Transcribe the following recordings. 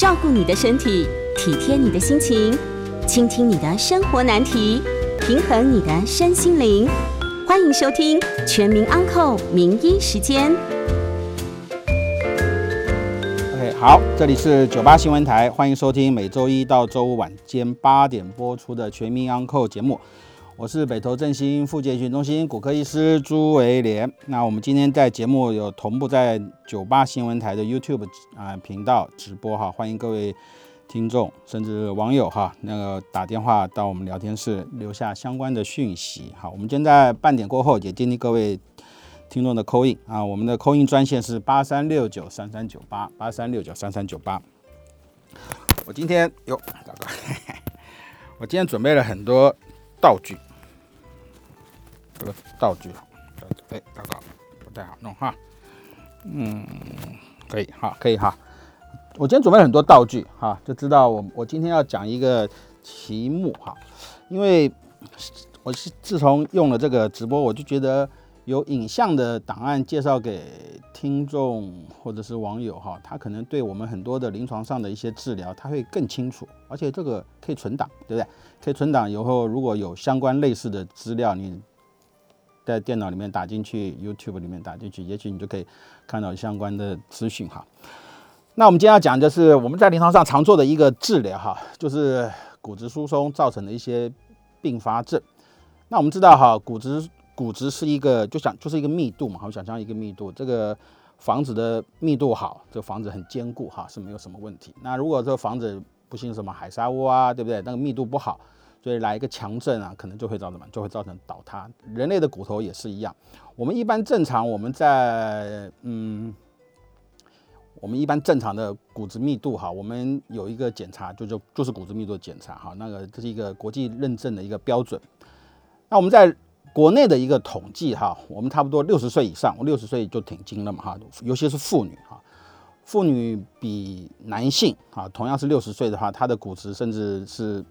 照顾你的身体，体贴你的心情，倾听你的生活难题，平衡你的身心灵。欢迎收听《全民安扣名医时间》。OK，好，这里是九八新闻台，欢迎收听每周一到周五晚间八点播出的《全民安扣》节目。我是北投振兴复健训中心骨科医师朱维廉。那我们今天在节目有同步在九八新闻台的 YouTube 啊频道直播哈，欢迎各位听众甚至网友哈，那个打电话到我们聊天室留下相关的讯息。好，我们今天在半点过后也接听各位听众的扣印啊，我们的扣印专线是八三六九三三九八八三六九三三九八。我今天哟，大哥，我今天准备了很多道具。这个道具，哎，糟糕，不太好弄哈。嗯，可以，好，可以哈。我今天准备了很多道具哈，就知道我我今天要讲一个题目哈。因为我是自从用了这个直播，我就觉得有影像的档案介绍给听众或者是网友哈，他可能对我们很多的临床上的一些治疗，他会更清楚，而且这个可以存档，对不对？可以存档以后，如果有相关类似的资料，你。在电脑里面打进去，YouTube 里面打进去，也许你就可以看到相关的资讯哈。那我们今天要讲的是我们在临床上常做的一个治疗哈，就是骨质疏松造成的一些并发症。那我们知道哈，骨质骨质是一个就想就是一个密度嘛，我想象一个密度，这个房子的密度好，这个房子很坚固哈，是没有什么问题。那如果这个房子不幸什么海沙窝啊，对不对？那个密度不好。所以来一个强震啊，可能就会造成什么？就会造成倒塌。人类的骨头也是一样。我们一般正常，我们在嗯，我们一般正常的骨质密度哈，我们有一个检查，就就就是骨质密度的检查哈，那个这是一个国际认证的一个标准。那我们在国内的一个统计哈，我们差不多六十岁以上，六十岁就挺精了嘛哈，尤其是妇女哈，妇女比男性啊，同样是六十岁的话，她的骨质甚至是。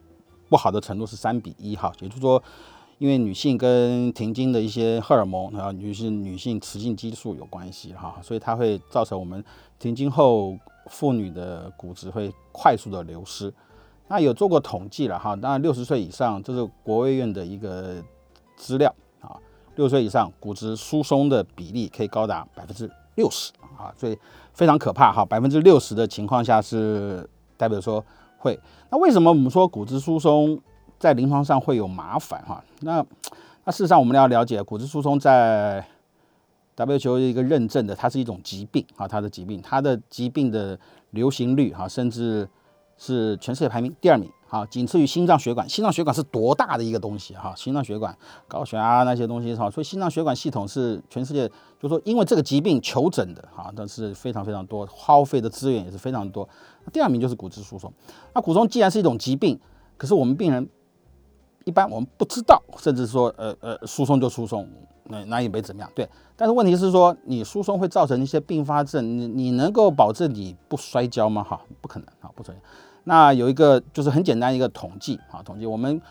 不好的程度是三比一哈，也就是说，因为女性跟停经的一些荷尔蒙，然后女性女性雌性激素有关系哈，所以它会造成我们停经后妇女的骨质会快速的流失。那有做过统计了哈，当然六十岁以上，这是国卫院的一个资料啊，六岁以上骨质疏松的比例可以高达百分之六十啊，所以非常可怕哈，百分之六十的情况下是代表说。会，那为什么我们说骨质疏松在临床上会有麻烦哈？那那事实上我们要了解，骨质疏松在 WHO 一个认证的，它是一种疾病啊，它的疾病，它的疾病的流行率哈，甚至是全世界排名第二名。好，仅次于心脏血管。心脏血管是多大的一个东西哈？心脏血管、高血压那些东西哈，所以心脏血管系统是全世界，就说因为这个疾病求诊的哈，但是非常非常多，耗费的资源也是非常多。第二名就是骨质疏松。那骨松既然是一种疾病，可是我们病人一般我们不知道，甚至说呃呃疏松就疏松，那那也没怎么样。对，但是问题是说你疏松会造成一些并发症，你你能够保证你不摔跤吗？哈，不可能啊，不存在。那有一个就是很简单一个统计啊，统计我们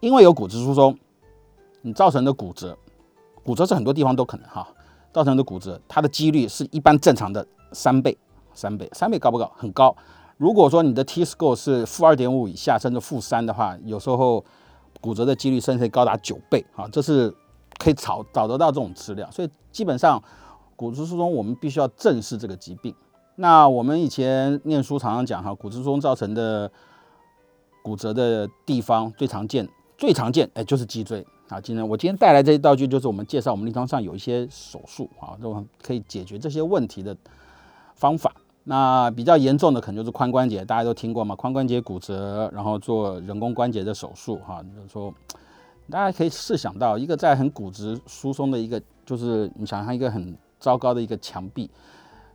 因为有骨质疏松，你造成的骨折，骨折是很多地方都可能哈，造成的骨折，它的几率是一般正常的三倍，三倍，三倍高不高？很高。如果说你的 T score 是负二点五以下，甚至负三的话，有时候骨折的几率甚至高达九倍啊，这是可以找找得到这种资料。所以基本上骨质疏松，我们必须要正视这个疾病。那我们以前念书常常讲哈，骨质疏松造成的骨折的地方最常见、最常见哎就是脊椎啊。今天我今天带来这些道具，就是我们介绍我们临床上有一些手术啊，这种可以解决这些问题的方法。那比较严重的可能就是髋关节，大家都听过嘛，髋关节骨折，然后做人工关节的手术哈。就是说，大家可以试想到一个在很骨质疏松的一个，就是你想象一个很糟糕的一个墙壁。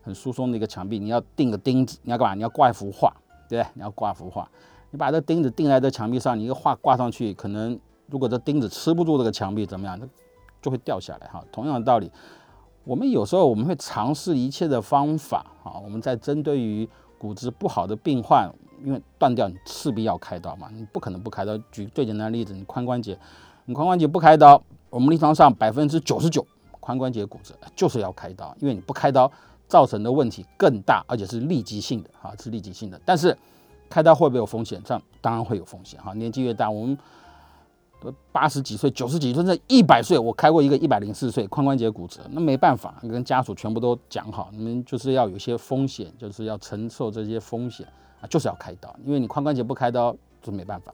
很疏松的一个墙壁，你要钉个钉子，你要干嘛？你要挂一幅画，对不对？你要挂一幅画，你把这钉子钉在这墙壁上，你一个画挂上去，可能如果这钉子吃不住这个墙壁，怎么样？它就会掉下来哈。同样的道理，我们有时候我们会尝试一切的方法啊，我们在针对于骨质不好的病患，因为断掉你势必要开刀嘛，你不可能不开刀。举最简单的例子，你髋关节，你髋关节不开刀，我们临床上百分之九十九髋关节骨折就是要开刀，因为你不开刀。造成的问题更大，而且是立即性的啊，是立即性的。但是开刀会不会有风险？这样当然会有风险哈。年纪越大，我们八十几岁、九十几岁、甚至一百岁，我开过一个一百零四岁髋关节骨折，那没办法，跟家属全部都讲好，你们就是要有些风险，就是要承受这些风险啊，就是要开刀，因为你髋关节不开刀就没办法。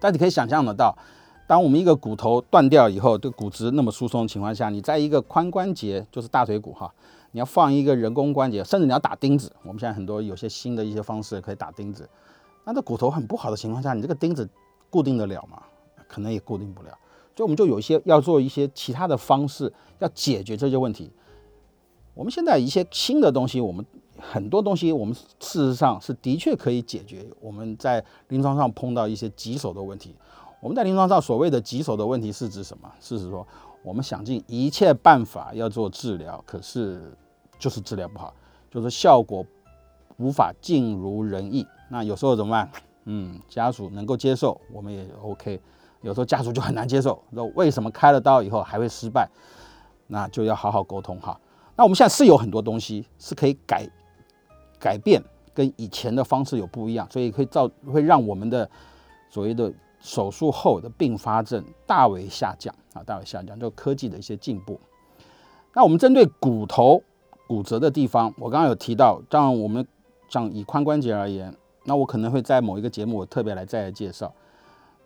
但你可以想象得到，当我们一个骨头断掉以后，这骨质那么疏松的情况下，你在一个髋关节，就是大腿骨哈，你要放一个人工关节，甚至你要打钉子。我们现在很多有些新的一些方式可以打钉子。那这骨头很不好的情况下，你这个钉子固定得了吗？可能也固定不了。所以我们就有一些要做一些其他的方式，要解决这些问题。我们现在一些新的东西，我们很多东西，我们事实上是的确可以解决我们在临床上碰到一些棘手的问题。我们在临床上所谓的棘手的问题是指什么？是指说我们想尽一切办法要做治疗，可是就是治疗不好，就是效果无法尽如人意。那有时候怎么办？嗯，家属能够接受，我们也 OK。有时候家属就很难接受，说为什么开了刀以后还会失败？那就要好好沟通哈。那我们现在是有很多东西是可以改改变，跟以前的方式有不一样，所以可以造会让我们的所谓的手术后的并发症大为下降啊，大为下降，就科技的一些进步。那我们针对骨头骨折的地方，我刚刚有提到，像我们像以髋关节而言，那我可能会在某一个节目我特别来再来介绍。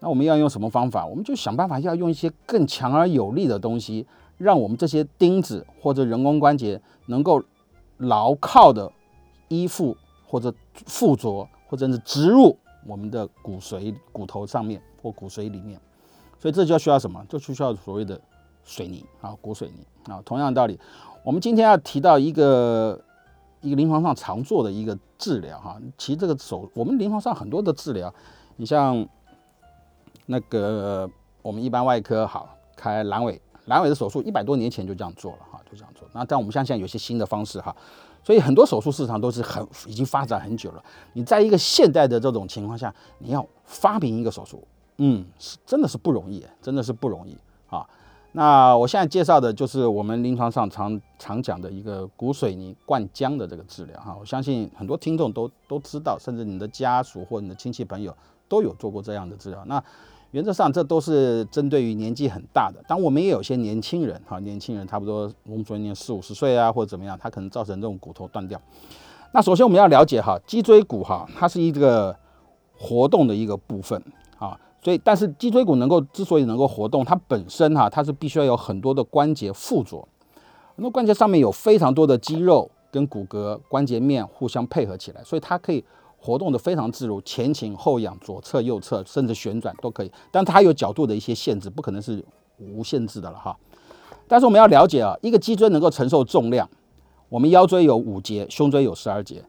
那我们要用什么方法？我们就想办法要用一些更强而有力的东西。让我们这些钉子或者人工关节能够牢靠的依附或者附着或者是植入我们的骨髓骨头上面或骨髓里面，所以这就需要什么？就需要所谓的水泥啊，骨水泥啊。同样的道理，我们今天要提到一个一个临床上常做的一个治疗哈。其实这个手，我们临床上很多的治疗，你像那个我们一般外科好开阑尾。阑尾的手术一百多年前就这样做了哈，就这样做。那但我们像现在有些新的方式哈，所以很多手术市场都是很已经发展很久了。你在一个现代的这种情况下，你要发明一个手术，嗯，是真的是不容易，真的是不容易啊。那我现在介绍的就是我们临床上常常讲的一个骨水泥灌浆的这个治疗哈。我相信很多听众都都知道，甚至你的家属或你的亲戚朋友都有做过这样的治疗。那原则上，这都是针对于年纪很大的。当我们也有些年轻人，哈，年轻人差不多我们说年四五十岁啊，或者怎么样，他可能造成这种骨头断掉。那首先我们要了解哈，脊椎骨哈，它是一个活动的一个部分啊。所以，但是脊椎骨能够之所以能够活动，它本身哈，它是必须要有很多的关节附着，很多关节上面有非常多的肌肉跟骨骼关节面互相配合起来，所以它可以。活动的非常自如，前倾后仰、左侧右侧，甚至旋转都可以。但它有角度的一些限制，不可能是无限制的了哈。但是我们要了解啊，一个脊椎能够承受重量。我们腰椎有五节，胸椎有十二节。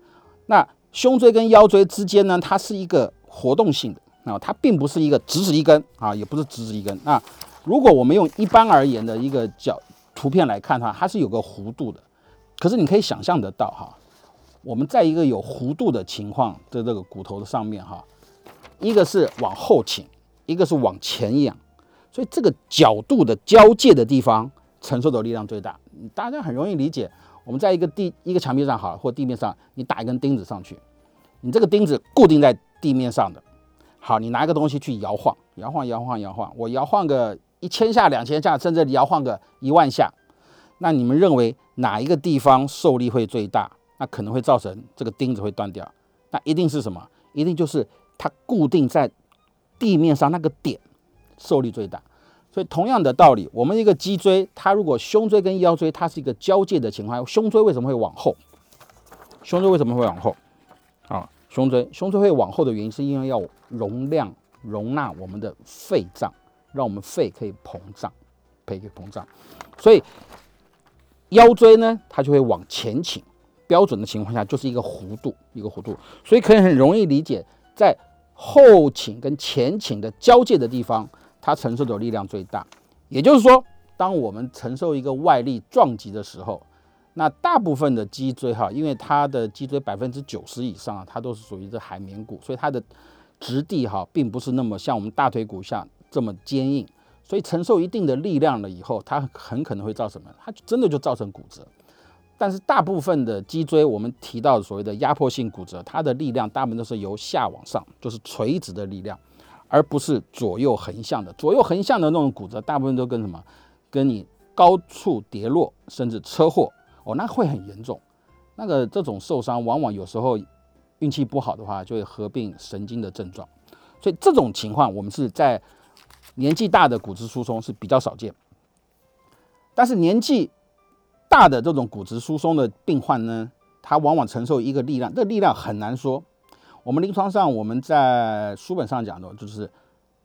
那胸椎跟腰椎之间呢，它是一个活动性的啊，它并不是一个直直一根啊，也不是直直一根。那如果我们用一般而言的一个角图片来看它，它是有个弧度的。可是你可以想象得到哈。我们在一个有弧度的情况的这个骨头的上面哈，一个是往后倾，一个是往前仰，所以这个角度的交界的地方承受的力量最大。大家很容易理解，我们在一个地一个墙壁上好，或地面上，你打一根钉子上去，你这个钉子固定在地面上的，好，你拿一个东西去摇晃，摇晃，摇晃，摇晃，我摇晃个一千下、两千下，甚至摇晃个一万下，那你们认为哪一个地方受力会最大？那可能会造成这个钉子会断掉，那一定是什么？一定就是它固定在地面上那个点受力最大。所以同样的道理，我们一个脊椎，它如果胸椎跟腰椎它是一个交界的情况，胸椎为什么会往后？胸椎为什么会往后？啊，胸椎胸椎会往后的原因是因为要容量容纳我们的肺脏，让我们肺可以膨胀，可以膨胀。所以腰椎呢，它就会往前倾。标准的情况下就是一个弧度，一个弧度，所以可以很容易理解，在后倾跟前倾的交界的地方，它承受的力量最大。也就是说，当我们承受一个外力撞击的时候，那大部分的脊椎哈，因为它的脊椎百分之九十以上啊，它都是属于这海绵骨，所以它的质地哈，并不是那么像我们大腿骨下这么坚硬，所以承受一定的力量了以后，它很可能会造成什么？它真的就造成骨折。但是大部分的脊椎，我们提到所谓的压迫性骨折，它的力量大部分都是由下往上，就是垂直的力量，而不是左右横向的。左右横向的那种骨折，大部分都跟什么？跟你高处跌落，甚至车祸哦，那会很严重。那个这种受伤，往往有时候运气不好的话，就会合并神经的症状。所以这种情况，我们是在年纪大的骨质疏松是比较少见。但是年纪大的这种骨质疏松的病患呢，他往往承受一个力量，这力量很难说。我们临床上我们在书本上讲的，就是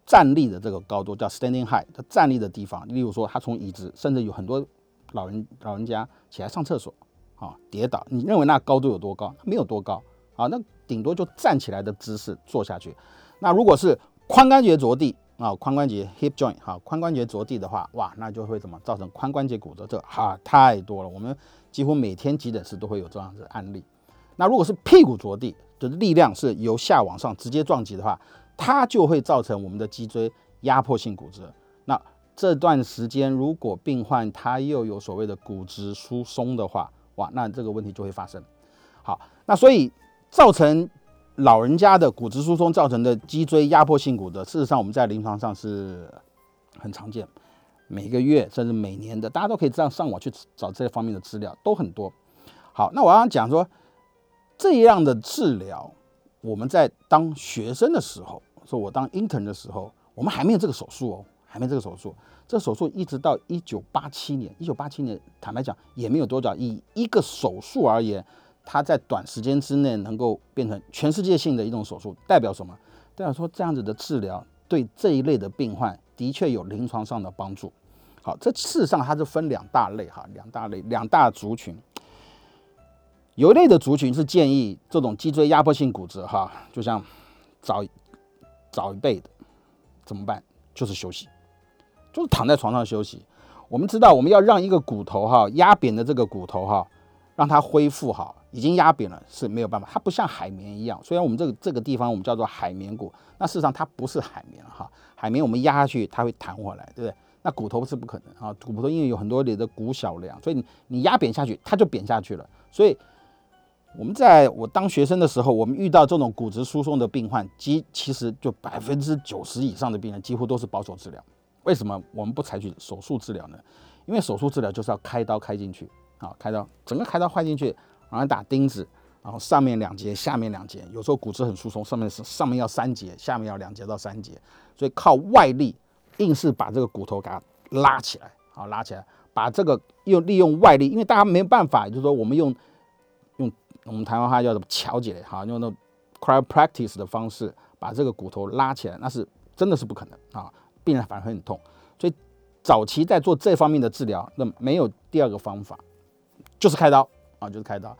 站立的这个高度叫 standing height，站立的地方。例如说，他从椅子，甚至有很多老人老人家起来上厕所。啊，跌倒，你认为那高度有多高？没有多高啊，那顶多就站起来的姿势坐下去。那如果是髋关节着地啊，髋关节 hip joint 哈，髋关节着地的话，哇，那就会怎么造成髋关节骨折？这哈太多了，我们几乎每天急诊室都会有这样子案例。那如果是屁股着地，就是力量是由下往上直接撞击的话，它就会造成我们的脊椎压迫性骨折。那这段时间如果病患他又有所谓的骨质疏松的话，哇，那这个问题就会发生。好，那所以造成老人家的骨质疏松造成的脊椎压迫性骨折，事实上我们在临床上是很常见，每个月甚至每年的，大家都可以这样上网去找这方面的资料，都很多。好，那我要讲说这样的治疗，我们在当学生的时候，说我当 intern 的时候，我们还没有这个手术哦。还没这个手术，这手术一直到一九八七年，一九八七年，坦白讲也没有多少。以一个手术而言，它在短时间之内能够变成全世界性的一种手术，代表什么？代表说这样子的治疗对这一类的病患的确有临床上的帮助。好，这事实上它是分两大类哈，两大类，两大族群。有一类的族群是建议这种脊椎压迫性骨折哈，就像早早一辈的怎么办？就是休息。就是躺在床上休息。我们知道，我们要让一个骨头哈压扁的这个骨头哈，让它恢复好，已经压扁了是没有办法。它不像海绵一样，虽然我们这个这个地方我们叫做海绵骨，那事实上它不是海绵哈。海绵我们压下去它会弹回来，对不对？那骨头是不可能啊。骨头因为有很多里的骨小梁，所以你你压扁下去，它就扁下去了。所以我们在我当学生的时候，我们遇到这种骨质疏松的病患，几其实就百分之九十以上的病人几乎都是保守治疗。为什么我们不采取手术治疗呢？因为手术治疗就是要开刀开进去，啊，开刀整个开刀换进去，然后打钉子，然后上面两节，下面两节，有时候骨质很疏松，上面是上面要三节，下面要两节到三节，所以靠外力硬是把这个骨头给它拉起来，好拉起来，把这个用利用外力，因为大家没办法，就是说我们用用我们台湾话叫做桥解，好用那 chiropractic 的方式把这个骨头拉起来，那是真的是不可能啊。病人反而会很痛，所以早期在做这方面的治疗，那没有第二个方法，就是开刀啊，就是开刀。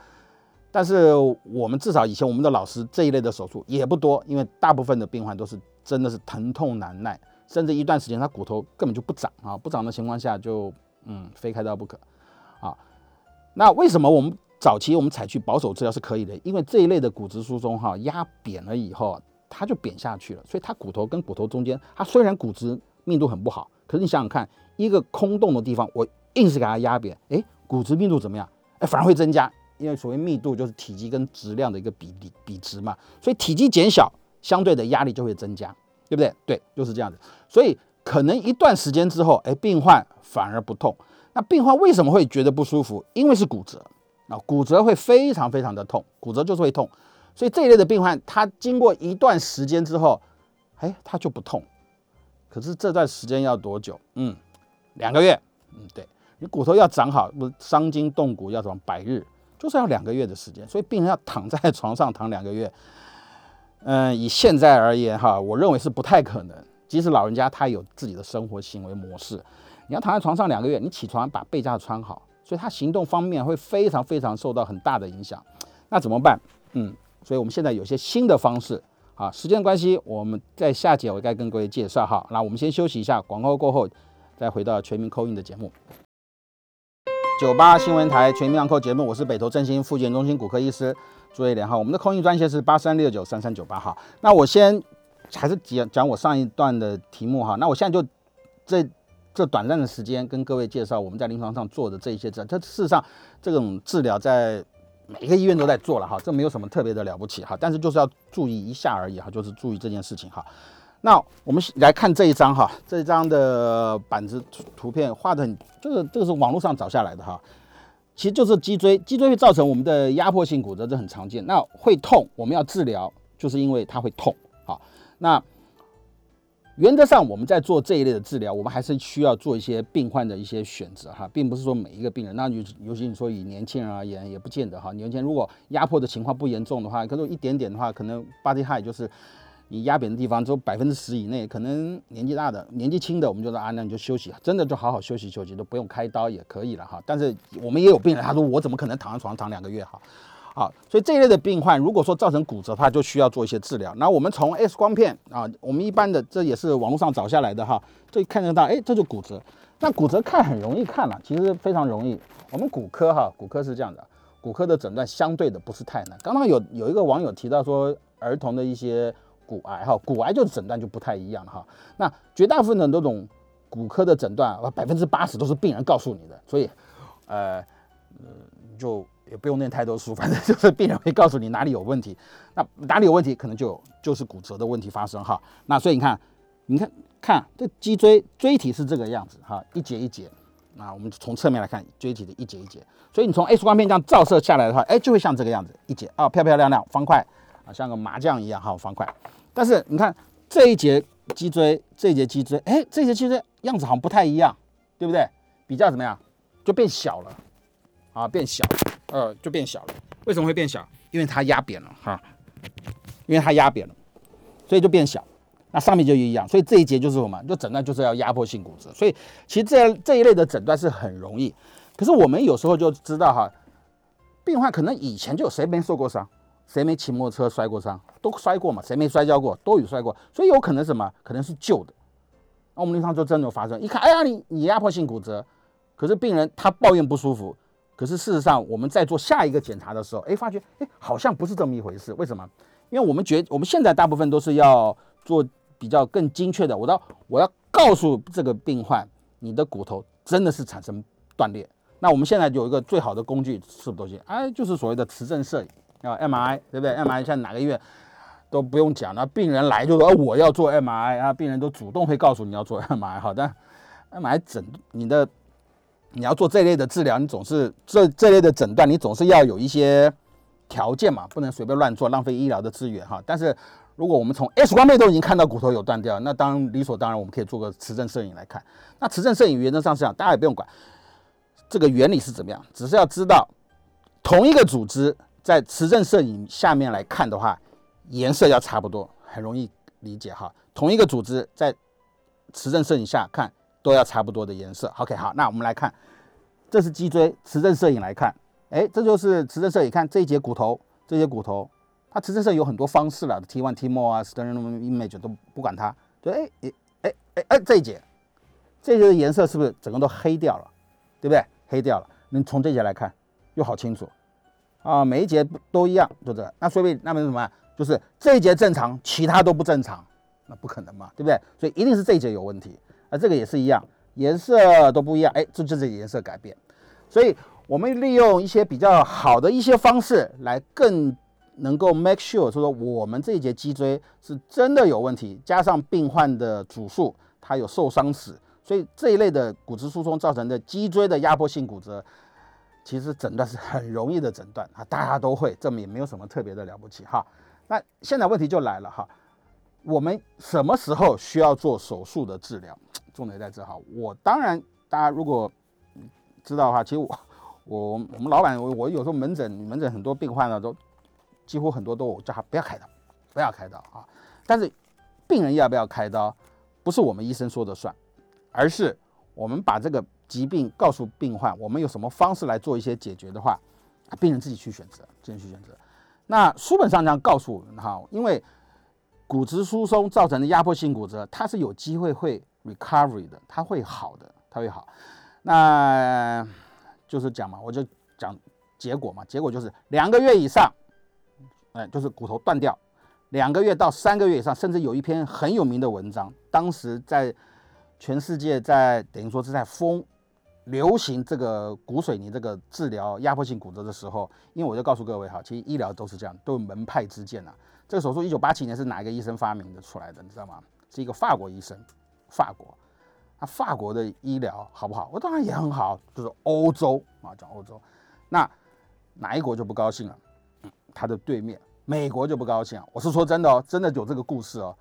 但是我们至少以前我们的老师这一类的手术也不多，因为大部分的病患都是真的是疼痛难耐，甚至一段时间他骨头根本就不长啊，不长的情况下就嗯非开刀不可啊。那为什么我们早期我们采取保守治疗是可以的？因为这一类的骨质疏松哈压扁了以后。它就扁下去了，所以它骨头跟骨头中间，它虽然骨质密度很不好，可是你想想看，一个空洞的地方，我硬是给它压扁，哎，骨质密度怎么样？反而会增加，因为所谓密度就是体积跟质量的一个比例比值嘛，所以体积减小，相对的压力就会增加，对不对？对，就是这样子。所以可能一段时间之后，哎，病患反而不痛。那病患为什么会觉得不舒服？因为是骨折啊，骨折会非常非常的痛，骨折就是会痛。所以这一类的病患，他经过一段时间之后，哎，他就不痛。可是这段时间要多久？嗯，两个月。嗯，对你骨头要长好，不伤筋动骨要什么百日，就是要两个月的时间。所以病人要躺在 床上躺两个月，嗯，以现在而言哈，我认为是不太可能。即使老人家他有自己的生活行为模式，你要躺在床上两个月，你起床把被架穿好，所以他行动方面会非常非常受到很大的影响。那怎么办？嗯。所以我们现在有些新的方式，啊，时间关系，我们在下节我该跟各位介绍哈。那我们先休息一下，广告过后再回到全民扣印的节目。九八新闻台全民扣节目，我是北投振兴复健中心骨科医师朱伟廉哈。我们的空运专线是八三六九三三九八哈。那我先还是讲讲我上一段的题目哈。那我现在就这这短暂的时间跟各位介绍我们在临床上做的这一些治疗，它事实上这种治疗在每个医院都在做了哈，这没有什么特别的了不起哈，但是就是要注意一下而已哈，就是注意这件事情哈。那我们来看这一张哈，这一张的板子图片画的很，这个这个是网络上找下来的哈，其实就是脊椎，脊椎会造成我们的压迫性骨折，这很常见。那会痛，我们要治疗，就是因为它会痛好，那。原则上，我们在做这一类的治疗，我们还是需要做一些病患的一些选择哈，并不是说每一个病人，那尤尤其你说以年轻人而言，也不见得哈。年轻人如果压迫的情况不严重的话，可能一点点的话，可能 body high 就是你压扁的地方只有百分之十以内，可能年纪大的、年纪轻的，我们就说啊，那你就休息，真的就好好休息休息，都不用开刀也可以了哈。但是我们也有病人，他说我怎么可能躺在床上躺两个月哈？好，所以这一类的病患，如果说造成骨折，它就需要做一些治疗。那我们从 X 光片啊，我们一般的这也是网络上找下来的哈，这看得到，哎，这就骨折。那骨折看很容易看了，其实非常容易。我们骨科哈，骨科是这样的，骨科的诊断相对的不是太难。刚刚有有一个网友提到说，儿童的一些骨癌哈，骨癌就是诊断就不太一样哈。那绝大部分的那种骨科的诊断，百分之八十都是病人告诉你的，所以，呃，呃，就。也不用念太多书，反正就是病人会告诉你哪里有问题，那哪里有问题，可能就就是骨折的问题发生哈。那所以你看，你看看这脊椎椎体是这个样子哈，一节一节。那我们从侧面来看椎体的一节一节，所以你从 X 光片这样照射下来的话，哎，就会像这个样子一节啊，漂漂亮亮方块啊，像个麻将一样哈，方块。但是你看这一节脊椎，这一节脊椎，哎，这一节脊椎样子好像不太一样，对不对？比较怎么样？就变小了啊，变小。呃，就变小了。为什么会变小？因为它压扁了哈，因为它压扁了，所以就变小。那上面就一样，所以这一节就是什么？就诊断就是要压迫性骨折。所以其实这这一类的诊断是很容易。可是我们有时候就知道哈，病患可能以前就谁没受过伤，谁没骑摩托车摔过伤，都摔过嘛，谁没摔跤过，都有摔过。所以有可能什么？可能是旧的。那我们临床就真的有发生，一看，哎呀，你你压迫性骨折，可是病人他抱怨不舒服。可是事实上，我们在做下一个检查的时候，哎，发觉哎，好像不是这么一回事。为什么？因为我们觉我们现在大部分都是要做比较更精确的。我要我要告诉这个病患，你的骨头真的是产生断裂。那我们现在有一个最好的工具是什么东西？哎，就是所谓的磁振摄影啊，MRI，对不对？MRI 现在哪个医院都不用讲了，病人来就说我要做 MRI 啊，病人都主动会告诉你要做 MRI。好的，M I 诊你的。你要做这类的治疗，你总是这这类的诊断，你总是要有一些条件嘛，不能随便乱做，浪费医疗的资源哈。但是如果我们从 X 光片都已经看到骨头有断掉，那当理所当然，我们可以做个磁振摄影来看。那磁振摄影原则上是讲，大家也不用管这个原理是怎么样，只是要知道同一个组织在磁振摄影下面来看的话，颜色要差不多，很容易理解哈。同一个组织在磁振摄影下看。都要差不多的颜色。OK，好，那我们来看，这是脊椎磁振摄影来看，哎，这就是磁振摄影，看这一节骨头，这些骨头，它磁振摄影有很多方式了，T1、T-MO 啊，Sternum image 都不管它，就哎哎哎哎这一节，这一节的颜色是不是整个都黑掉了，对不对？黑掉了，你从这节来看又好清楚啊，每一节都一样，就这，那说明那么什么？就是这一节正常，其他都不正常，那不可能嘛，对不对？所以一定是这一节有问题。那这个也是一样，颜色都不一样，哎，这就是颜色改变。所以我们利用一些比较好的一些方式来更能够 make sure 说我们这一节脊椎是真的有问题，加上病患的主诉他有受伤史，所以这一类的骨质疏松造成的脊椎的压迫性骨折，其实诊断是很容易的诊断啊，大家都会，这么也没有什么特别的了不起哈。那现在问题就来了哈，我们什么时候需要做手术的治疗？重点在这哈，我当然，大家如果知道的话，其实我我我们老板，我我有时候门诊门诊很多病患呢，都几乎很多都我叫他不要开刀，不要开刀啊。但是病人要不要开刀，不是我们医生说的算，而是我们把这个疾病告诉病患，我们有什么方式来做一些解决的话，病人自己去选择，自己去选择。那书本上这样告诉我们哈，因为骨质疏松造成的压迫性骨折，它是有机会会。recovery 的，它会好的，它会好。那就是讲嘛，我就讲结果嘛，结果就是两个月以上，哎，就是骨头断掉，两个月到三个月以上，甚至有一篇很有名的文章，当时在全世界在等于说是在风流行这个骨水泥这个治疗压迫性骨折的时候，因为我就告诉各位哈，其实医疗都是这样，都有门派之见呐。这个手术一九八七年是哪一个医生发明的出来的？你知道吗？是一个法国医生，法国。那法国的医疗好不好？我当然也很好，就是欧洲啊，讲欧洲。那哪一国就不高兴了？他的对面美国就不高兴。我是说真的哦，真的有这个故事哦。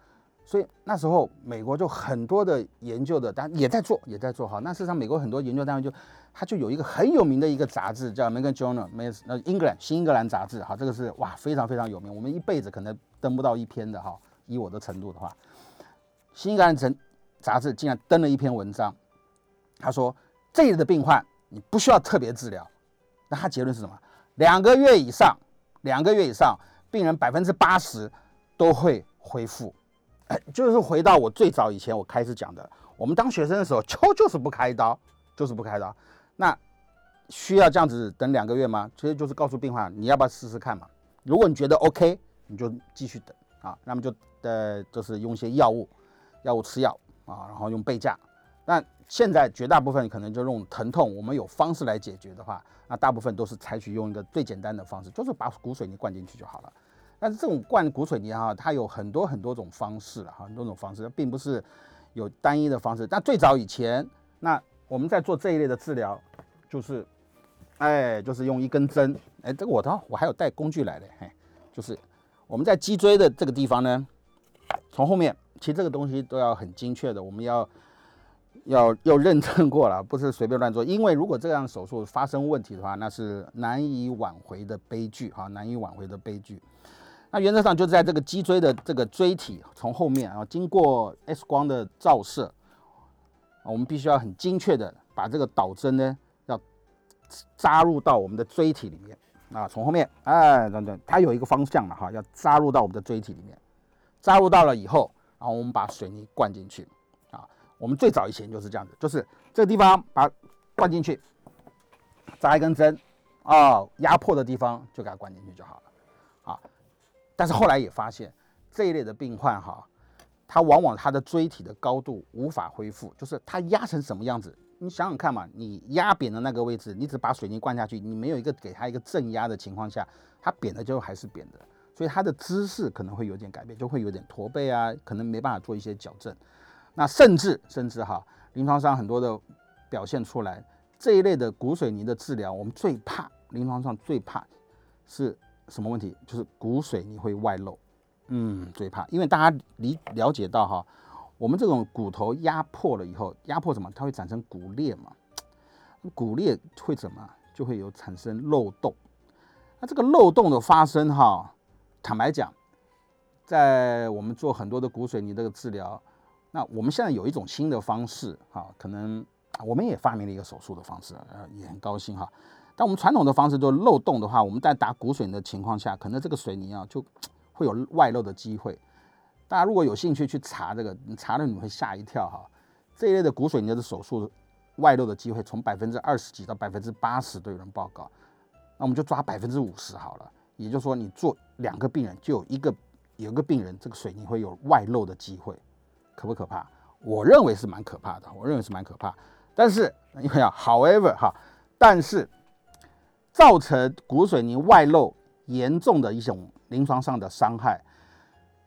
所以那时候美国就很多的研究的，单也在做，也在做哈。那事实上，美国很多研究单位就，他就有一个很有名的一个杂志叫《American Journal》，呃，英格兰新英格兰杂志哈，这个是哇非常非常有名，我们一辈子可能登不到一篇的哈。以我的程度的话，新英格兰杂杂志竟然登了一篇文章，他说这类的病患你不需要特别治疗。那他结论是什么？两个月以上，两个月以上，病人百分之八十都会恢复。就是回到我最早以前我开始讲的，我们当学生的时候就就是不开刀，就是不开刀。那需要这样子等两个月吗？其实就是告诉病患你要不要试试看嘛。如果你觉得 OK，你就继续等啊。那么就呃就是用一些药物，药物吃药啊，然后用背架。那现在绝大部分可能就用疼痛，我们有方式来解决的话，那大部分都是采取用一个最简单的方式，就是把骨水泥灌进去就好了。但是这种灌骨水泥哈，它有很多很多种方式了哈，很多种方式，并不是有单一的方式。但最早以前，那我们在做这一类的治疗，就是，哎，就是用一根针，哎，这个我倒我还有带工具来的，嘿，就是我们在脊椎的这个地方呢，从后面，其实这个东西都要很精确的，我们要要要认证过了，不是随便乱做，因为如果这样手术发生问题的话，那是难以挽回的悲剧哈，难以挽回的悲剧。那原则上就在这个脊椎的这个椎体从后面啊，经过 X 光的照射，我们必须要很精确的把这个导针呢要扎入到我们的椎体里面啊，从后面哎等等，它有一个方向了哈，要扎入到我们的椎体里面，扎入到了以后，然后我们把水泥灌进去啊，我们最早以前就是这样子，就是这个地方把灌进去，扎一根针啊，压迫的地方就给它灌进去就好了。但是后来也发现，这一类的病患哈，他往往他的椎体的高度无法恢复，就是他压成什么样子，你想想看嘛，你压扁的那个位置，你只把水泥灌下去，你没有一个给他一个正压的情况下，它扁的就还是扁的，所以他的姿势可能会有点改变，就会有点驼背啊，可能没办法做一些矫正。那甚至甚至哈，临床上很多的表现出来，这一类的骨水泥的治疗，我们最怕，临床上最怕是。什么问题？就是骨髓你会外露，嗯，最怕，因为大家理了解到哈，我们这种骨头压迫了以后，压迫什么？它会产生骨裂嘛？骨裂会怎么？就会有产生漏洞。那这个漏洞的发生哈，坦白讲，在我们做很多的骨髓你这个治疗，那我们现在有一种新的方式哈，可能我们也发明了一个手术的方式，呃，也很高兴哈。但我们传统的方式就是漏洞的话，我们在打骨水泥的情况下，可能这个水泥啊就 会有外漏的机会。大家如果有兴趣去查这个，你查了你会吓一跳哈。这一类的骨水泥的手术外漏的机会从百分之二十几到百分之八十都有人报告。那我们就抓百分之五十好了，也就是说你做两个病人就有一个有个病人这个水泥会有外漏的机会，可不可怕？我认为是蛮可怕的，我认为是蛮可怕。但是因为啊，however 哈，但是。造成骨水泥外漏严重的一种临床上的伤害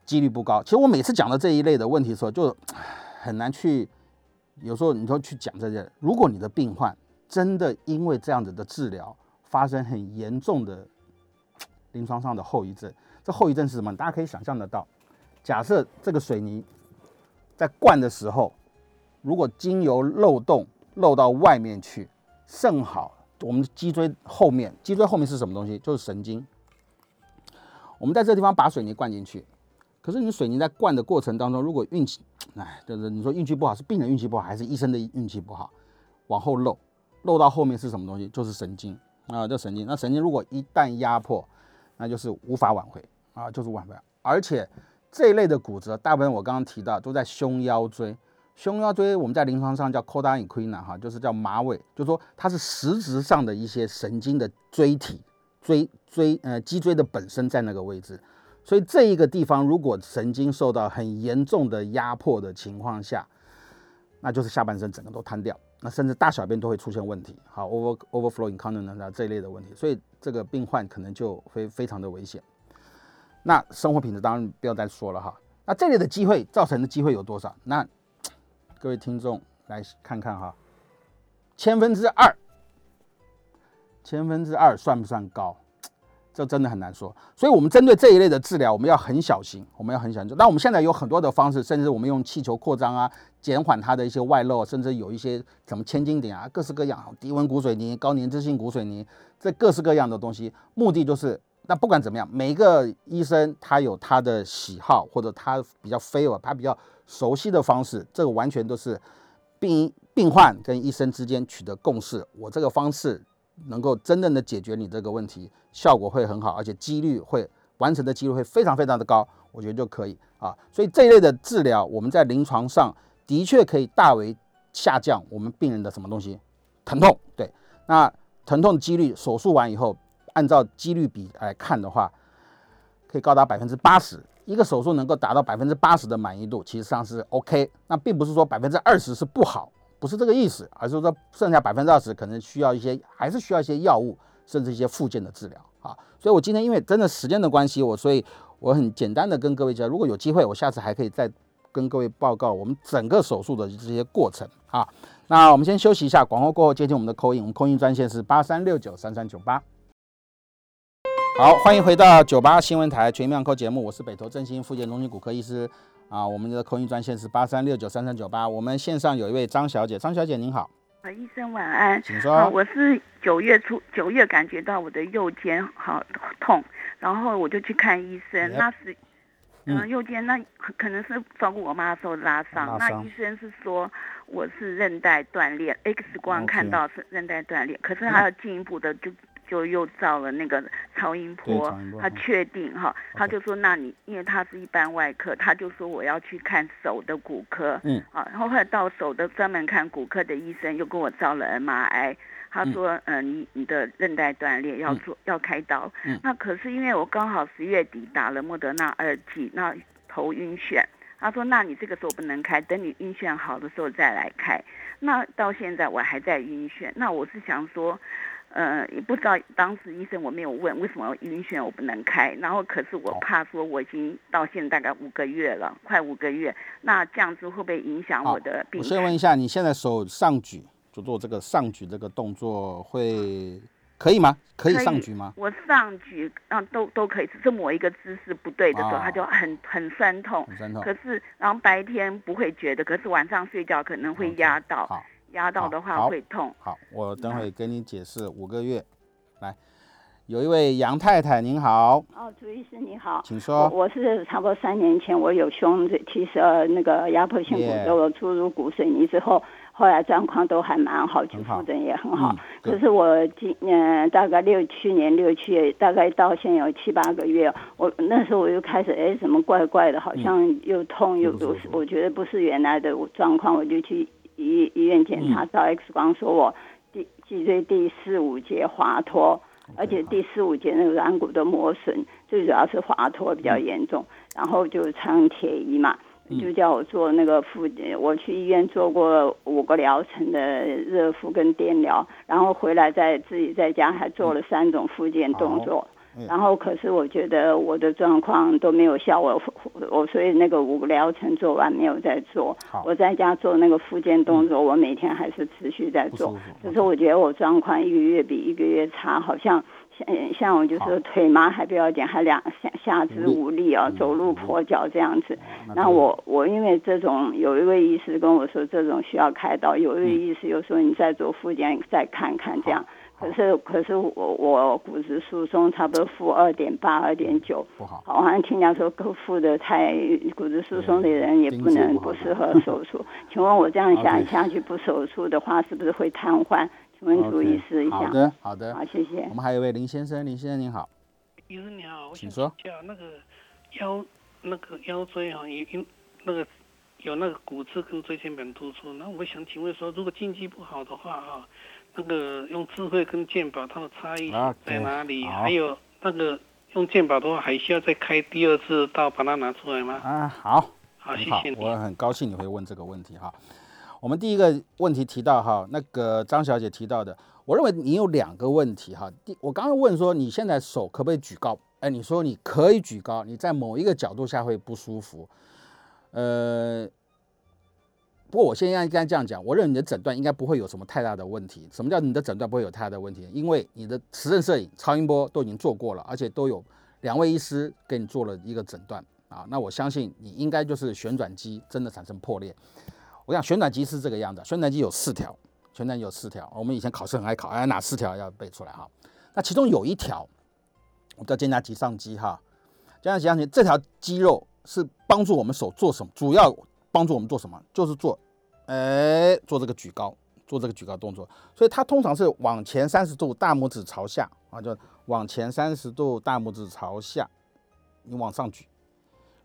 几率不高。其实我每次讲到这一类的问题的时候，就很难去，有时候你就去讲这些。如果你的病患真的因为这样子的治疗发生很严重的临床上的后遗症，这后遗症是什么？大家可以想象得到。假设这个水泥在灌的时候，如果经由漏洞漏到外面去，甚好。我们的脊椎后面，脊椎后面是什么东西？就是神经。我们在这个地方把水泥灌进去，可是你水泥在灌的过程当中，如果运气，哎，就是你说运气不好，是病人运气不好，还是医生的运气不好？往后漏，漏到后面是什么东西？就是神经啊，这神经。那神经如果一旦压迫，那就是无法挽回啊，就是挽回。而且这一类的骨折，大部分我刚刚提到都在胸腰椎。胸腰椎我们在临床上叫 coda i n q u i n a 哈，就是叫马尾，就是说它是实质上的一些神经的椎体，椎椎呃脊椎的本身在那个位置，所以这一个地方如果神经受到很严重的压迫的情况下，那就是下半身整个都瘫掉，那甚至大小便都会出现问题，好 over overflow incontinence 这一类的问题，所以这个病患可能就会非常的危险。那生活品质当然不要再说了哈。那这类的机会造成的机会有多少？那各位听众来看看哈，千分之二，千分之二算不算高？这真的很难说。所以，我们针对这一类的治疗，我们要很小心，我们要很小心。那我们现在有很多的方式，甚至我们用气球扩张啊，减缓它的一些外漏，甚至有一些什么千斤顶啊，各式各样低温骨水泥、高粘滞性骨水泥，这各式各样的东西，目的就是，那不管怎么样，每一个医生他有他的喜好，或者他比较 favor，他比较熟悉的方式，这个完全都是病病患跟医生之间取得共识。我这个方式。能够真正的解决你这个问题，效果会很好，而且几率会完成的几率会非常非常的高，我觉得就可以啊。所以这一类的治疗，我们在临床上的确可以大为下降我们病人的什么东西疼痛。对，那疼痛几率，手术完以后，按照几率比来看的话，可以高达百分之八十。一个手术能够达到百分之八十的满意度，其实上是 OK。那并不是说百分之二十是不好。不是这个意思，而是说剩下百分之二十可能需要一些，还是需要一些药物，甚至一些附件的治疗啊。所以我今天因为真的时间的关系，我所以我很简单的跟各位讲，如果有机会，我下次还可以再跟各位报告我们整个手术的这些过程啊。那我们先休息一下，广告过后接听我们的扣印，我们扣印专线是八三六九三三九八。好，欢迎回到九八新闻台全面扣节目，我是北投振兴复健中心骨科医师。啊，我们的扣音专线是八三六九三三九八。我们线上有一位张小姐，张小姐您好，啊，医生晚安，请说。我是九月初九月感觉到我的右肩好痛，然后我就去看医生，那是嗯右肩那可能是照顾我妈的时候拉伤，那医生是说我是韧带断裂，X 光看到是韧带断裂，可是还要进一步的就。就又照了那个超音波，他确定哈，他就说那你因为他是一般外科，他就说我要去看手的骨科，嗯，啊，然后后来到手的专门看骨科的医生又跟我照了 MRI，他说嗯你你的韧带断裂要做要开刀，嗯。那可是因为我刚好十月底打了莫德纳二剂，那头晕眩，他说那你这个时候不能开，等你晕眩好的时候再来开，那到现在我还在晕眩，那我是想说。呃，也不知道当时医生我没有问为什么晕眩我不能开，然后可是我怕说我已经到现在大概五个月了，快五个月，那这样子会不会影响我的病？我先问一下，你现在手上举就做这个上举这个动作会可以吗？可以上举吗？我上举啊都都可以，只是某一个姿势不对的时候，它就很很酸痛。很酸痛。可是然后白天不会觉得，可是晚上睡觉可能会压到。好。压到的话会痛。好，我等会跟你解释五个月。来，有一位杨太太，您好。哦，朱医师你好，请说。我是差不多三年前，我有胸椎其实呃那个压迫性骨折，我注入骨水泥之后，后来状况都还蛮好，就复诊也很好。可是我今年大概六去年六七月，大概到现在有七八个月，我那时候我就开始哎怎么怪怪的，好像又痛又都是，我觉得不是原来的状况，我就去。医医院检查照 X 光，说我第脊椎第四五节滑脱，而且第四五节那个软骨的磨损，最主要是滑脱比较严重，然后就穿铁衣嘛，就叫我做那个复，我去医院做过五个疗程的热敷跟电疗，然后回来在自己在家还做了三种复健动作。然后，可是我觉得我的状况都没有效，我我所以那个五个疗程做完没有再做。我在家做那个复健动作，我每天还是持续在做。可是我觉得我状况一个月比一个月差，好像像像我就是腿麻还不要紧，还两下下肢无力啊，走路跛脚这样子。那我我因为这种有一位医师跟我说这种需要开刀，有一位医师又说你再做复健再看看这样。可是，可是我我骨质疏松差不多负二点八、二点九，不好。好像听讲说，负的太骨质疏松的人也不能不适合手术。请问我这样下下去不手术的话，是不是会瘫痪？请问朱医师一下。好的，好的，好，谢谢。我们还有一位林先生，林先生您好。医生你好，请说。叫那个腰那个腰椎啊，有有那个有那个骨质跟椎间盘突出。那我想请问说，如果经济不好的话啊？那个用智慧跟鉴宝它的差异在哪里？还有那个用鉴宝的话，还需要再开第二次刀把它拿出来吗？啊，好，好，谢谢你。我很高兴你会问这个问题哈。我们第一个问题提到哈，那个张小姐提到的，我认为你有两个问题哈。第，我刚刚问说你现在手可不可以举高？哎，你说你可以举高，你在某一个角度下会不舒服。呃，不过我现在应该这样讲，我认为你的诊断应该不会有什么太大的问题。什么叫你的诊断不会有太大的问题？因为你的磁振摄影、超音波都已经做过了，而且都有两位医师给你做了一个诊断啊。那我相信你应该就是旋转肌真的产生破裂。我讲旋转肌是这个样子，旋转肌有四条，旋转肌有四条。我们以前考试很爱考，哎，哪四条要背出来哈？那其中有一条，我们叫肩胛棘上肌哈。肩胛棘上肌这条肌肉是帮助我们手做什么？主要帮助我们做什么？就是做，哎，做这个举高，做这个举高动作。所以它通常是往前三十度，大拇指朝下啊，就往前三十度，大拇指朝下，你往上举。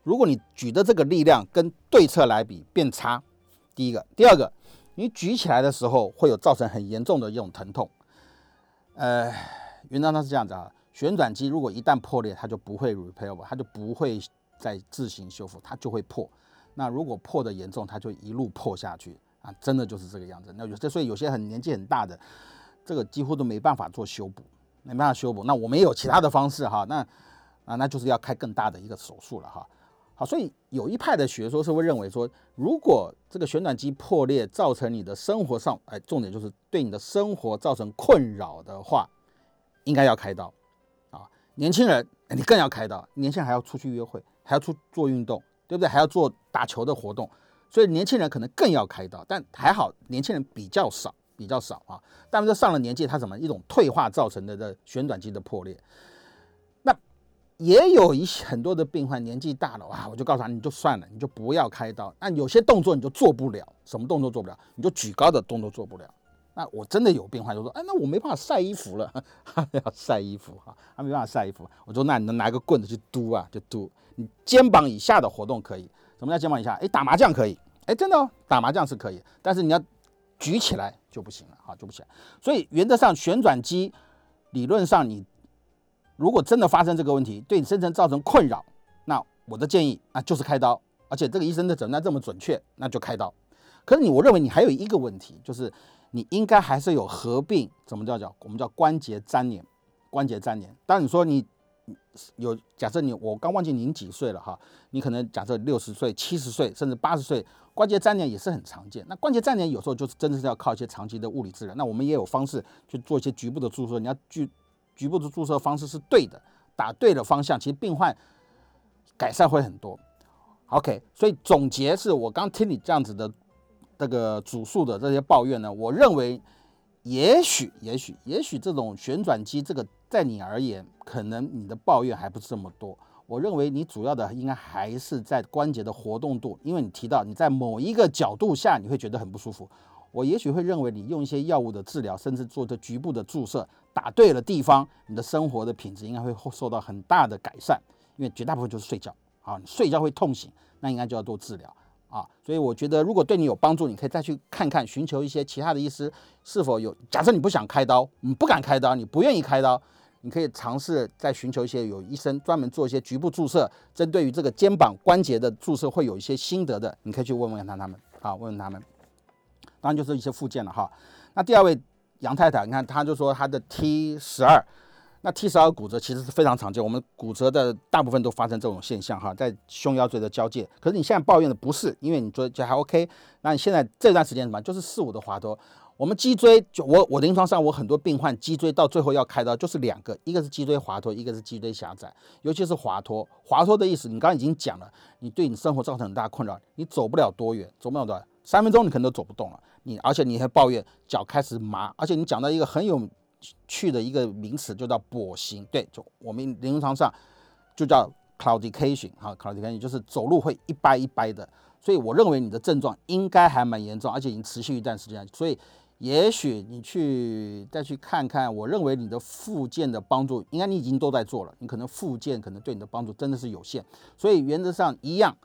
如果你举的这个力量跟对侧来比变差。第一个，第二个，你举起来的时候会有造成很严重的一种疼痛。呃，原则上是这样子啊，旋转肌如果一旦破裂，它就不会 repair 它就不会再自行修复，它就会破。那如果破的严重，它就一路破下去啊，真的就是这个样子。那有些所以有些很年纪很大的，这个几乎都没办法做修补，没办法修补。那我们也有其他的方式哈，那啊那就是要开更大的一个手术了哈。好，所以有一派的学说是会认为说，如果这个旋转肌破裂造成你的生活上，哎，重点就是对你的生活造成困扰的话，应该要开刀啊。年轻人，你更要开刀，年轻人还要出去约会，还要出做运动，对不对？还要做打球的活动，所以年轻人可能更要开刀。但还好，年轻人比较少，比较少啊。但是上了年纪，他怎么一种退化造成的的旋转肌的破裂？那也有一些很多的病患年纪大了哇，我就告诉他，你就算了，你就不要开刀。那有些动作你就做不了，什么动作做不了？你就举高的动作做不了。那我真的有病患就说，哎，那我没办法晒衣服了，要晒衣服哈，他没办法晒衣服。我说，那你能拿个棍子去嘟啊，就嘟。你肩膀以下的活动可以，什么叫肩膀以下？哎，打麻将可以，哎，真的哦，打麻将是可以，但是你要举起来就不行了，哈，就不行。所以原则上旋转肌理论上你。如果真的发生这个问题，对你生存造成困扰，那我的建议那就是开刀，而且这个医生的诊断这么准确，那就开刀。可是你，我认为你还有一个问题，就是你应该还是有合并，怎么叫叫我们叫关节粘连，关节粘连。当你说你有假设你，我刚忘记您几岁了哈，你可能假设六十岁、七十岁甚至八十岁，关节粘连也是很常见。那关节粘连有时候就是真的是要靠一些长期的物理治疗。那我们也有方式去做一些局部的注射，你要去。局部的注射方式是对的，打对了方向，其实病患改善会很多。OK，所以总结是我刚听你这样子的这个主诉的这些抱怨呢，我认为也许也许也许这种旋转机这个在你而言，可能你的抱怨还不是这么多。我认为你主要的应该还是在关节的活动度，因为你提到你在某一个角度下你会觉得很不舒服。我也许会认为你用一些药物的治疗，甚至做这局部的注射，打对了地方，你的生活的品质应该会受到很大的改善。因为绝大部分就是睡觉啊，你睡觉会痛醒，那应该就要做治疗啊。所以我觉得，如果对你有帮助，你可以再去看看，寻求一些其他的医师是否有。假设你不想开刀，你不敢开刀，你不愿意开刀，你可以尝试再寻求一些有医生专门做一些局部注射，针对于这个肩膀关节的注射会有一些心得的，你可以去问问他他们啊，问问他们。当然就是一些附件了哈。那第二位杨太太，你看她就说她的 T 十二，那 T 十二骨折其实是非常常见，我们骨折的大部分都发生这种现象哈，在胸腰椎的交界。可是你现在抱怨的不是，因为你觉得还 OK。那你现在这段时间什么？就是四五的滑脱。我们脊椎就我我临床上我很多病患脊椎到最后要开刀就是两个，一个是脊椎滑脱，一个是脊椎狭窄。尤其是滑脱，滑脱的意思你刚刚已经讲了，你对你生活造成很大困扰，你走不了多远，走不了多远。三分钟你可能都走不动了，你而且你还抱怨脚开始麻，而且你讲到一个很有趣的一个名词，就叫跛行。对，就我们临床上就叫 claudication，哈，claudication 就是走路会一掰一掰的。所以我认为你的症状应该还蛮严重，而且已经持续一段时间。所以也许你去再去看看，我认为你的复健的帮助，应该你已经都在做了，你可能复健可能对你的帮助真的是有限。所以原则上一样。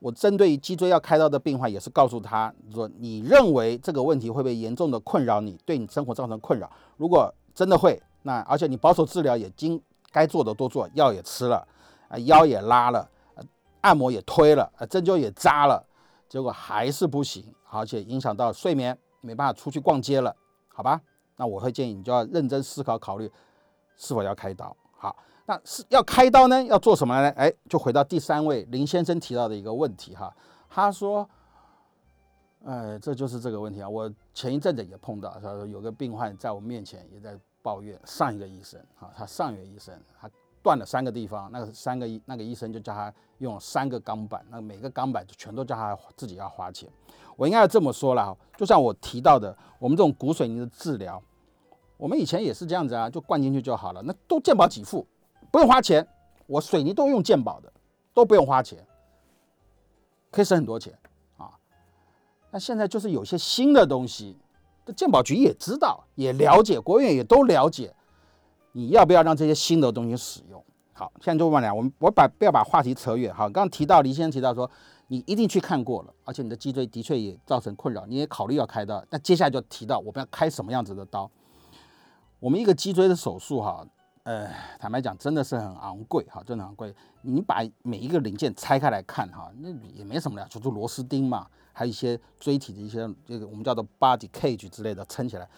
我针对于脊椎要开刀的病患，也是告诉他说：你认为这个问题会不会严重的困扰你，对你生活造成困扰？如果真的会，那而且你保守治疗也经该做的都做，药也吃了，啊腰也拉了，按摩也推了，啊针灸也扎了，结果还是不行，而且影响到睡眠，没办法出去逛街了，好吧？那我会建议你就要认真思考考虑是否要开刀。好，那是要开刀呢，要做什么呢？哎，就回到第三位林先生提到的一个问题哈，他说，哎，这就是这个问题啊。我前一阵子也碰到，他说有个病患在我面前也在抱怨上一个医生哈，他上一个医生他。断了三个地方，那个三个医那个医生就叫他用三个钢板，那每个钢板就全都叫他自己要花钱。我应该要这么说了，就像我提到的，我们这种骨水泥的治疗，我们以前也是这样子啊，就灌进去就好了，那都健保给付，不用花钱。我水泥都用健保的，都不用花钱，可以省很多钱啊。那现在就是有些新的东西，这健保局也知道，也了解，国务院也都了解。你要不要让这些新的东西使用？好，现在就问俩，我们我把不要把话题扯远。哈，刚刚提到李先生提到说，你一定去看过了，而且你的脊椎的确也造成困扰，你也考虑要开刀。那接下来就提到我们要开什么样子的刀？我们一个脊椎的手术，哈，呃，坦白讲真的是很昂贵，哈，真的很贵。你把每一个零件拆开来看，哈，那也没什么了，就是螺丝钉嘛，还有一些椎体的一些这个我们叫做 body cage 之类的撑起来。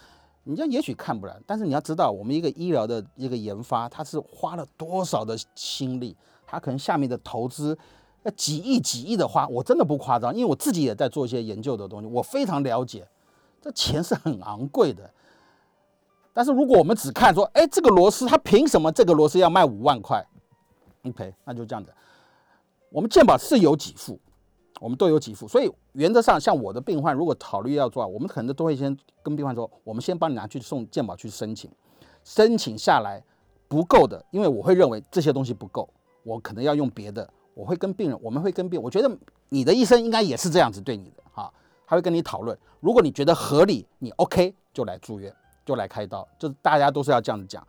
人家也许看不来，但是你要知道，我们一个医疗的一个研发，它是花了多少的心力，它可能下面的投资要几亿几亿的花，我真的不夸张，因为我自己也在做一些研究的东西，我非常了解，这钱是很昂贵的。但是如果我们只看说，哎，这个螺丝它凭什么这个螺丝要卖五万块？你赔，那就这样子。我们健保是有给付。我们都有给付，所以原则上，像我的病患，如果考虑要做，我们可能都会先跟病患说，我们先帮你拿去送健保去申请，申请下来不够的，因为我会认为这些东西不够，我可能要用别的，我会跟病人，我们会跟病，我觉得你的医生应该也是这样子对你的哈，他会跟你讨论，如果你觉得合理，你 OK 就来住院，就来开刀，就是大家都是要这样子讲。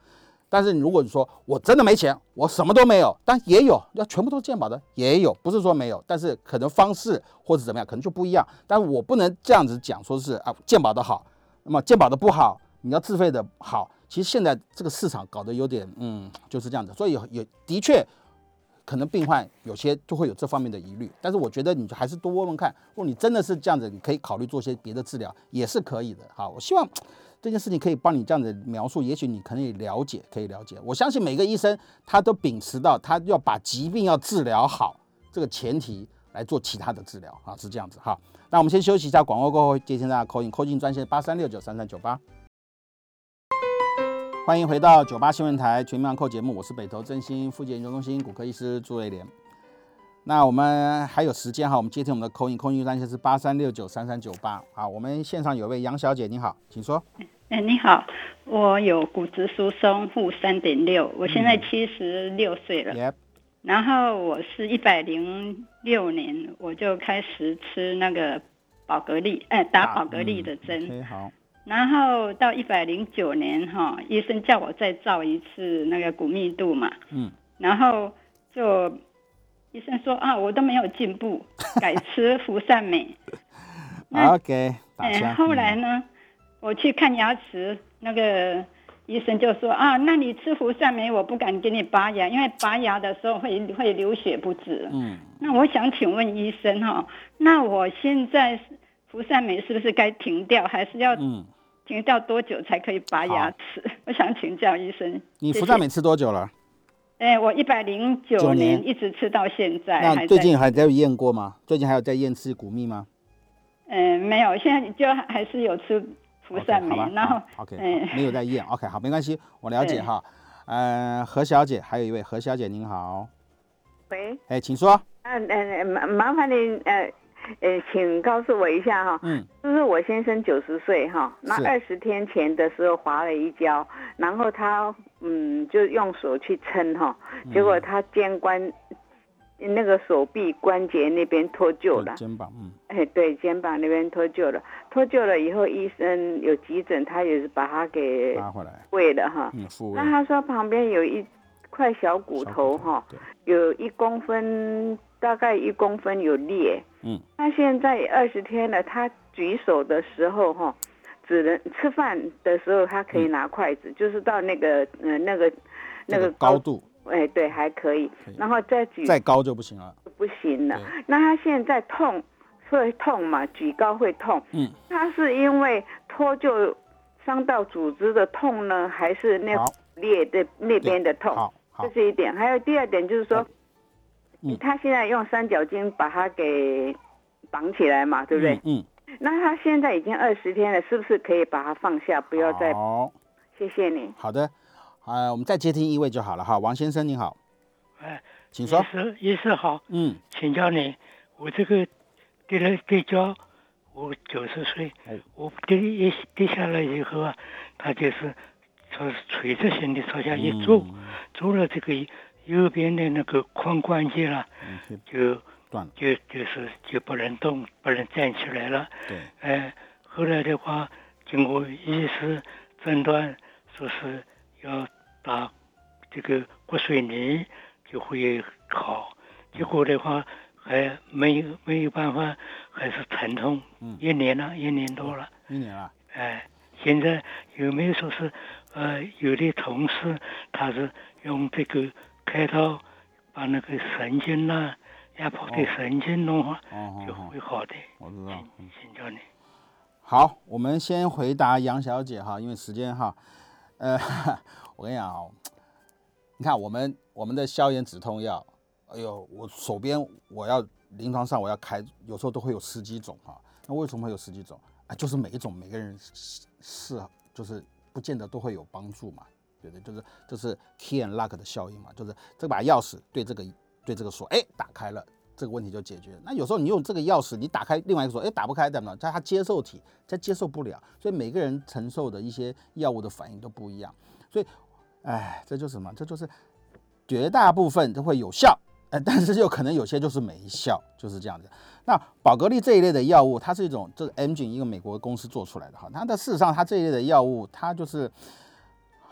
但是如果你说我真的没钱，我什么都没有，但也有要全部都是健保的，也有，不是说没有，但是可能方式或者怎么样，可能就不一样。但是我不能这样子讲，说是啊健保的好，那么健保的不好，你要自费的好。其实现在这个市场搞得有点，嗯，就是这样子。所以也的确可能病患有些就会有这方面的疑虑。但是我觉得你还是多问问看，如果你真的是这样子，你可以考虑做些别的治疗，也是可以的。好，我希望。这件事情可以帮你这样子描述，也许你可以了解，可以了解。我相信每个医生他都秉持到他要把疾病要治疗好这个前提来做其他的治疗啊，是这样子哈。那我们先休息一下，广告过后接听大家扣音，扣音专线八三六九三三九八。欢迎回到九八新闻台全民扣节目，我是北投振兴复健研究中心骨科医师朱瑞莲。那我们还有时间哈，我们接听我们的口音，口音专线是八三六九三三九八。好，我们线上有位杨小姐，你好，请说。哎，你好，我有骨质疏松，负三点六，我现在七十六岁了。然后我是一百零六年我就开始吃那个宝格丽，哎，打宝格丽的针。好。然后到一百零九年哈，医生叫我再照一次那个骨密度嘛。嗯。然后就。医生说啊，我都没有进步，改吃福善美。OK，嗯，后来呢，我去看牙齿，那个医生就说啊，那你吃福善美，我不敢给你拔牙，因为拔牙的时候会会流血不止。嗯，那我想请问医生哈，那我现在福善美是不是该停掉，还是要停掉多久才可以拔牙齿？我想请教医生。你福善美吃多久了？哎，我一百零九年一直吃到现在。那最近还在验过吗？最近还有在验吃谷蜜吗？嗯，没有，现在就还是有吃福善美，然后 OK，没有在验。OK，好，没关系，我了解哈。呃，何小姐，还有一位何小姐，您好。喂。哎，请说。嗯嗯，麻麻烦您呃呃，请告诉我一下哈。嗯。就是我先生九十岁哈，那二十天前的时候滑了一跤，然后他。嗯，就用手去撑哈，结果他肩关那个手臂关节那边脱臼了，肩膀，嗯，哎，对，肩膀那边脱臼了，脱臼了以后，医生有急诊，他也是把他给拉回来，喂了哈，嗯，那他说旁边有一块小骨头哈，有一公分，大概一公分有裂，嗯，他现在二十天了，他举手的时候哈。只能吃饭的时候，他可以拿筷子，就是到那个呃那个那个高度，哎对，还可以，然后再举再高就不行了，不行了。那他现在痛会痛嘛，举高会痛。嗯，他是因为脱臼伤到组织的痛呢，还是那裂的那边的痛？好，这是一点。还有第二点就是说，他现在用三角巾把它给绑起来嘛，对不对？嗯。那他现在已经二十天了，是不是可以把它放下，不要再？好，谢谢你。好的，啊，我们再接听一位就好了哈，王先生您好。哎，请说。医师，医师好。嗯，请教你，我这个跌了跌跤，我九十岁，我跌一跌下来以后啊，他就是从垂直性的朝下一坐，坐了这个右边的那个髋关节了，就断了。就就是就不能动，不能站起来了。对。哎，后来的话，经过医师诊断，说是要打这个骨髓泥就会好。结果的话，还没有没有办法，还是疼痛。嗯。一年了，一年多了。一年了。哎，现在有没有说是，呃，有的同事他是用这个开刀把那个神经呐。压迫的神经弄好，就会好的。我知道，请教你。好，我们先回答杨小姐哈，因为时间哈，呃，我跟你讲哦，你看我们我们的消炎止痛药，哎呦，我手边我要临床上我要开，有时候都会有十几种哈。那为什么会有十几种？啊，就是每一种每个人是就是不见得都会有帮助嘛，对不对？就是就是 key and lock 的效应嘛，就是这把钥匙对这个。对这个锁，哎，打开了，这个问题就解决。那有时候你用这个钥匙，你打开另外一个锁，哎，打不开，代表在它接受体它接受不了。所以每个人承受的一些药物的反应都不一样。所以，哎，这就是什么？这就是绝大部分都会有效，哎，但是就可能有些就是没效，就是这样子。那宝格丽这一类的药物，它是一种这个 M 菌一个美国公司做出来的哈。它的事实上，它这一类的药物，它就是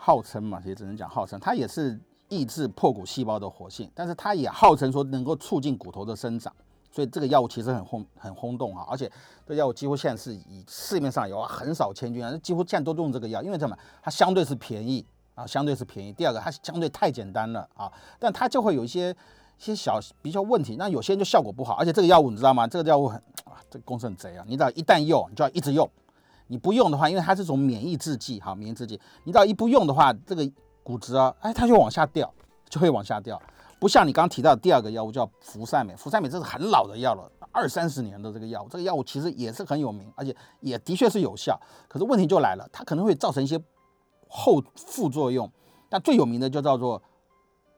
号称嘛，也只能讲号称，它也是。抑制破骨细胞的活性，但是它也号称说能够促进骨头的生长，所以这个药物其实很轰很轰动啊！而且这药物几乎现在是以市面上有很少千军啊，几乎现在都用这个药，因为什么？它相对是便宜啊，相对是便宜。第二个，它相对太简单了啊，但它就会有一些些小比较问题。那有些人就效果不好，而且这个药物你知道吗？这个药物很啊，这个公司很贼啊！你只要一旦用，你就要一直用。你不用的话，因为它是种免疫制剂，哈，免疫制剂，你只要一不用的话，这个。骨质啊，哎，它就往下掉，就会往下掉，不像你刚刚提到第二个药物叫福赛美，福赛美这是很老的药了，二三十年的这个药物，这个药物其实也是很有名，而且也的确是有效。可是问题就来了，它可能会造成一些后副作用。那最有名的就叫做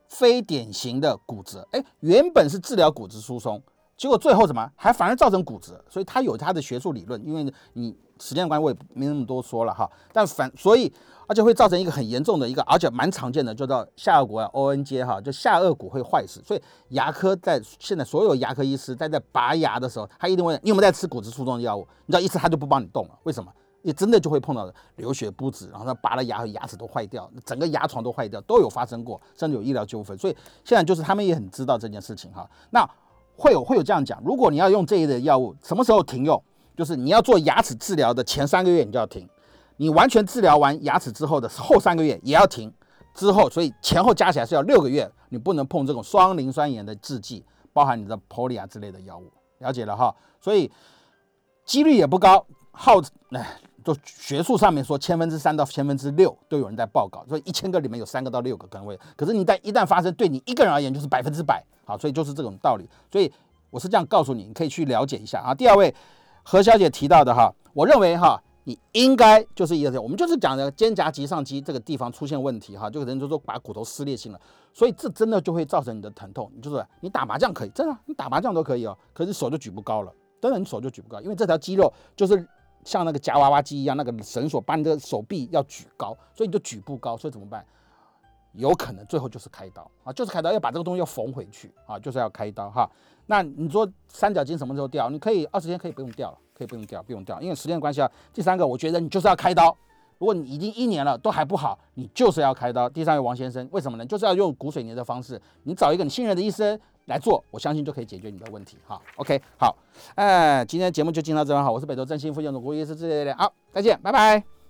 非典型的骨折，哎，原本是治疗骨质疏松，结果最后怎么还反而造成骨折？所以它有它的学术理论，因为你时间关系我也没那么多说了哈。但反所以。而且会造成一个很严重的一个，而且蛮常见的，就叫下颚骨啊，O N J 哈，就下颚骨会坏死。所以牙科在现在所有牙科医师在在拔牙的时候，他一定问你有没有在吃骨质疏松的药物。你知道一次他就不帮你动了，为什么？你真的就会碰到流血不止，然后他拔了牙，牙齿都坏掉，整个牙床都坏掉，都有发生过，甚至有医疗纠纷。所以现在就是他们也很知道这件事情哈。那会有会有这样讲，如果你要用这一类药物，什么时候停用？就是你要做牙齿治疗的前三个月，你就要停。你完全治疗完牙齿之后的后三个月也要停，之后所以前后加起来是要六个月，你不能碰这种双磷酸盐的制剂，包含你的 Poly 啊之类的药物，了解了哈。所以几率也不高，耗哎，就学术上面说千分之三到千分之六都有人在报告，所以一千个里面有三个到六个可能会，可是你在一旦发生，对你一个人而言就是百分之百，好，所以就是这种道理。所以我是这样告诉你，你可以去了解一下啊。第二位何小姐提到的哈，我认为哈。你应该就是一个，我们就是讲的肩胛棘上肌这个地方出现问题哈，就可能就说把骨头撕裂性了，所以这真的就会造成你的疼痛。你就是你打麻将可以，真的你打麻将都可以哦，可是手就举不高了，真的你手就举不高，因为这条肌肉就是像那个夹娃娃机一样，那个绳索把你的手臂要举高，所以你就举不高，所以怎么办？有可能最后就是开刀啊，就是开刀要把这个东西要缝回去啊，就是要开刀哈。那你说三角巾什么时候掉？你可以二十天可以不用掉了。可以不用掉，不用掉，因为时间关系啊。第三个，我觉得你就是要开刀。如果你已经一年了都还不好，你就是要开刀。第三位王先生，为什么呢？就是要用骨水泥的方式，你找一个你信任的医生来做，我相信就可以解决你的问题。哈，OK，好，哎，今天节目就进到这边好，我是北斗振兴复健的骨医师，谢谢大家好，再见，拜拜。